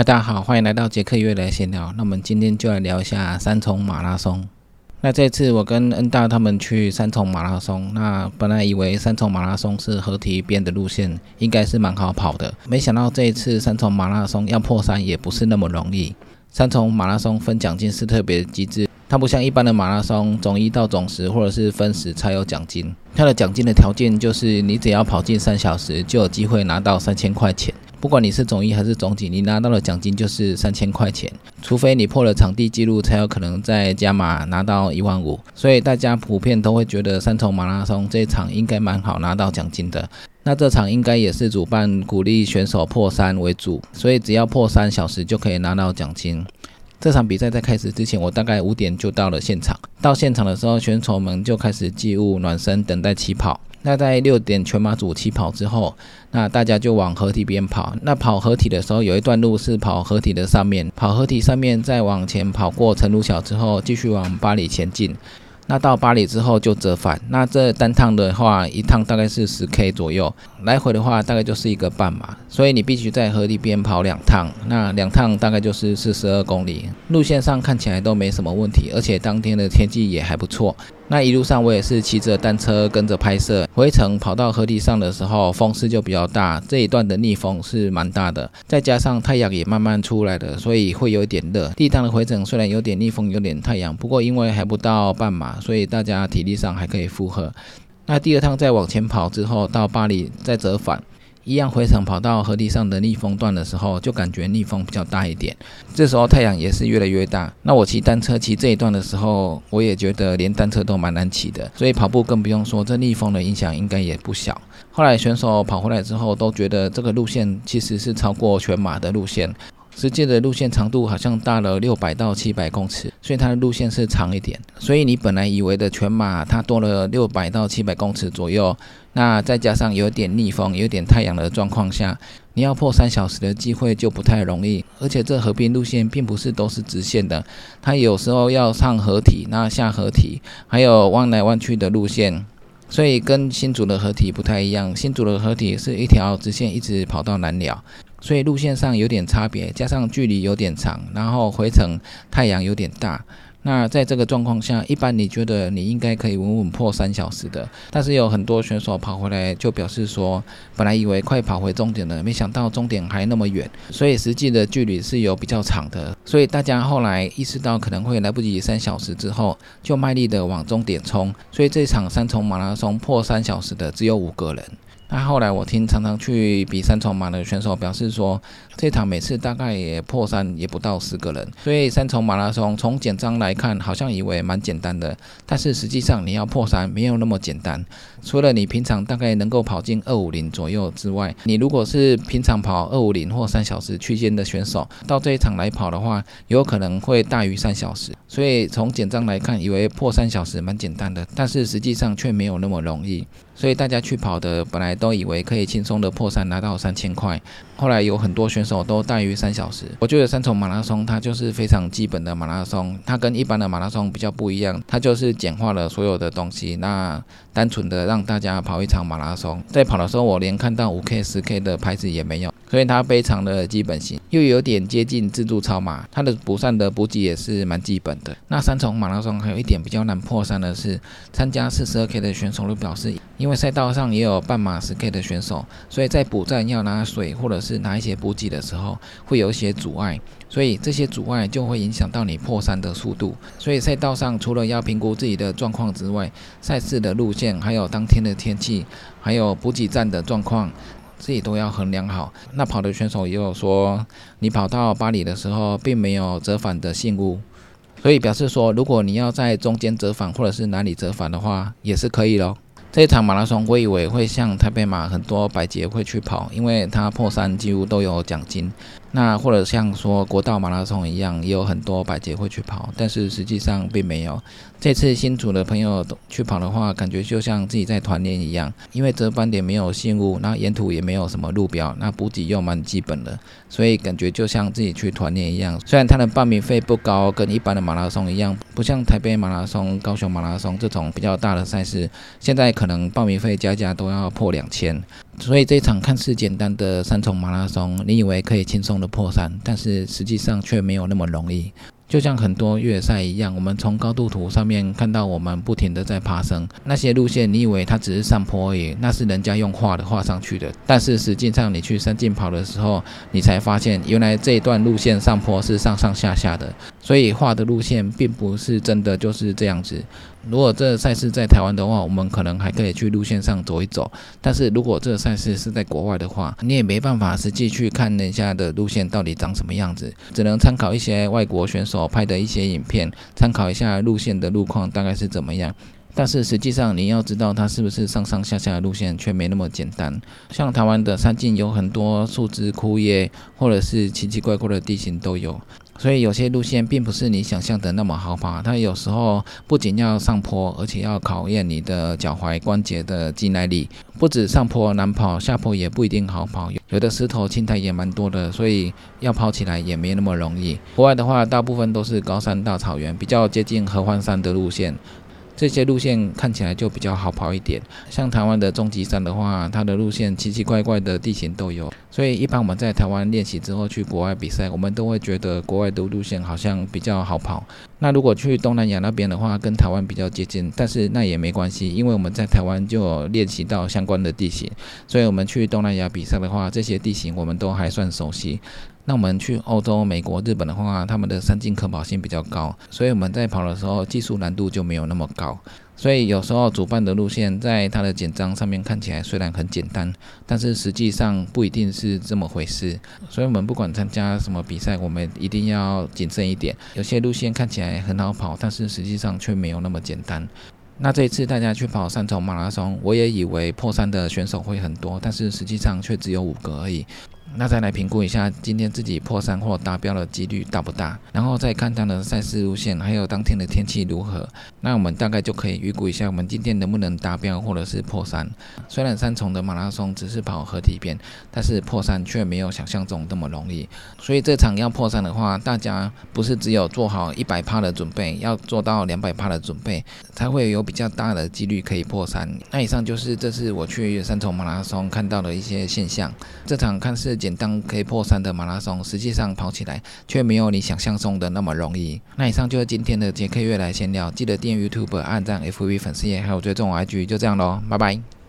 大家好，欢迎来到杰克约来闲聊。那我们今天就来聊一下三重马拉松。那这次我跟恩大他们去三重马拉松，那本来以为三重马拉松是合体边的路线，应该是蛮好跑的。没想到这一次三重马拉松要破三也不是那么容易。三重马拉松分奖金是特别机制，它不像一般的马拉松总一到总十或者是分时才有奖金。它的奖金的条件就是你只要跑进三小时，就有机会拿到三千块钱。不管你是总一还是总几，你拿到的奖金就是三千块钱，除非你破了场地记录，才有可能再加码拿到一万五。所以大家普遍都会觉得三重马拉松这场应该蛮好拿到奖金的。那这场应该也是主办鼓励选手破三为主，所以只要破三小时就可以拿到奖金。这场比赛在开始之前，我大概五点就到了现场。到现场的时候，选手们就开始祭物暖身，等待起跑。那在六点全马组起跑之后，那大家就往合体边跑。那跑合体的时候，有一段路是跑合体的上面，跑合体上面再往前跑过陈鲁桥之后，继续往巴黎前进。那到巴黎之后就折返。那这单趟的话，一趟大概是十 K 左右，来回的话大概就是一个半马。所以你必须在河堤边跑两趟，那两趟大概就是四十二公里。路线上看起来都没什么问题，而且当天的天气也还不错。那一路上我也是骑着单车跟着拍摄，回程跑到河堤上的时候，风势就比较大，这一段的逆风是蛮大的，再加上太阳也慢慢出来了，所以会有一点热。第一趟的回程虽然有点逆风，有点太阳，不过因为还不到半马，所以大家体力上还可以负荷。那第二趟再往前跑之后，到巴黎再折返。一样回程跑到河堤上的逆风段的时候，就感觉逆风比较大一点。这时候太阳也是越来越大。那我骑单车骑这一段的时候，我也觉得连单车都蛮难骑的。所以跑步更不用说，这逆风的影响应该也不小。后来选手跑回来之后，都觉得这个路线其实是超过全马的路线。实际的路线长度好像大了六百到七百公尺，所以它的路线是长一点。所以你本来以为的全马，它多了六百到七百公尺左右。那再加上有点逆风、有点太阳的状况下，你要破三小时的机会就不太容易。而且这河边路线并不是都是直线的，它有时候要上合体，那下合体，还有弯来弯去的路线。所以跟新竹的合体不太一样，新竹的合体是一条直线一直跑到南寮。所以路线上有点差别，加上距离有点长，然后回程太阳有点大。那在这个状况下，一般你觉得你应该可以稳稳破三小时的，但是有很多选手跑回来就表示说，本来以为快跑回终点了，没想到终点还那么远，所以实际的距离是有比较长的。所以大家后来意识到可能会来不及三小时之后，就卖力的往终点冲。所以这场三重马拉松破三小时的只有五个人。那后来我听常常去比三重马的选手表示说，这场每次大概也破三也不到十个人，所以三重马拉松从简章来看，好像以为蛮简单的，但是实际上你要破三没有那么简单。除了你平常大概能够跑进二五零左右之外，你如果是平常跑二五零或三小时区间的选手，到这一场来跑的话，有可能会大于三小时。所以从简章来看，以为破三小时蛮简单的，但是实际上却没有那么容易。所以大家去跑的本来都以为可以轻松的破三拿到三千块，后来有很多选手都大于三小时。我觉得三重马拉松它就是非常基本的马拉松，它跟一般的马拉松比较不一样，它就是简化了所有的东西，那单纯的让大家跑一场马拉松。在跑的时候，我连看到五 K、十 K 的牌子也没有。所以它非常的基本型，又有点接近自助超马，它的补上的补给也是蛮基本的。那三重马拉松还有一点比较难破三的是，参加四十二 K 的选手都表示，因为赛道上也有半马十 K 的选手，所以在补站要拿水或者是拿一些补给的时候，会有一些阻碍，所以这些阻碍就会影响到你破三的速度。所以赛道上除了要评估自己的状况之外，赛事的路线，还有当天的天气，还有补给站的状况。自己都要衡量好。那跑的选手也有说，你跑到巴黎的时候，并没有折返的信物，所以表示说，如果你要在中间折返或者是哪里折返的话，也是可以咯。这一场马拉松，我以为会像台北马很多百捷会去跑，因为他破三几乎都有奖金。那或者像说国道马拉松一样，也有很多百捷会去跑，但是实际上并没有。这次新组的朋友去跑的话，感觉就像自己在团练一样，因为折返点没有信物，那沿途也没有什么路标，那补给又蛮基本的，所以感觉就像自己去团练一样。虽然它的报名费不高，跟一般的马拉松一样，不像台北马拉松、高雄马拉松这种比较大的赛事，现在可能报名费加加都要破两千。所以这场看似简单的三重马拉松，你以为可以轻松的破三，但是实际上却没有那么容易。就像很多越野赛一样，我们从高度图上面看到我们不停的在爬升，那些路线你以为它只是上坡而已，那是人家用画的画上去的。但是实际上你去山径跑的时候，你才发现原来这一段路线上坡是上上下下的，所以画的路线并不是真的就是这样子。如果这赛事在台湾的话，我们可能还可以去路线上走一走。但是如果这赛事是在国外的话，你也没办法实际去看人家的路线到底长什么样子，只能参考一些外国选手拍的一些影片，参考一下路线的路况大概是怎么样。但是实际上你要知道它是不是上上下下的路线，却没那么简单。像台湾的山径有很多树枝、枯叶，或者是奇奇怪怪的地形都有。所以有些路线并不是你想象的那么好跑，它有时候不仅要上坡，而且要考验你的脚踝关节的肌耐力。不止上坡难跑，下坡也不一定好跑，有的石头青苔也蛮多的，所以要跑起来也没那么容易。国外的话，大部分都是高山大草原，比较接近合欢山的路线。这些路线看起来就比较好跑一点，像台湾的终极山的话，它的路线奇奇怪怪的地形都有，所以一般我们在台湾练习之后去国外比赛，我们都会觉得国外的路线好像比较好跑。那如果去东南亚那边的话，跟台湾比较接近，但是那也没关系，因为我们在台湾就练习到相关的地形，所以我们去东南亚比赛的话，这些地形我们都还算熟悉。那我们去欧洲、美国、日本的话，他们的山径可跑性比较高，所以我们在跑的时候技术难度就没有那么高。所以有时候主办的路线在它的简章上面看起来虽然很简单，但是实际上不一定是这么回事。所以我们不管参加什么比赛，我们一定要谨慎一点。有些路线看起来很好跑，但是实际上却没有那么简单。那这一次大家去跑三重马拉松，我也以为破三的选手会很多，但是实际上却只有五个而已。那再来评估一下今天自己破三或达标的几率大不大，然后再看他的赛事路线，还有当天的天气如何。那我们大概就可以预估一下我们今天能不能达标或者是破三。虽然三重的马拉松只是跑合体边，但是破三却没有想象中那么容易。所以这场要破三的话，大家不是只有做好一百趴的准备，要做到两百趴的准备，才会有比较大的几率可以破三。那以上就是这次我去三重马拉松看到的一些现象。这场看似。简单可以破三的马拉松，实际上跑起来却没有你想象中的那么容易。那以上就是今天的杰克月来闲聊，记得订阅 YouTube、按赞 FV 粉丝页，还有追踪 IG，就这样喽，拜拜。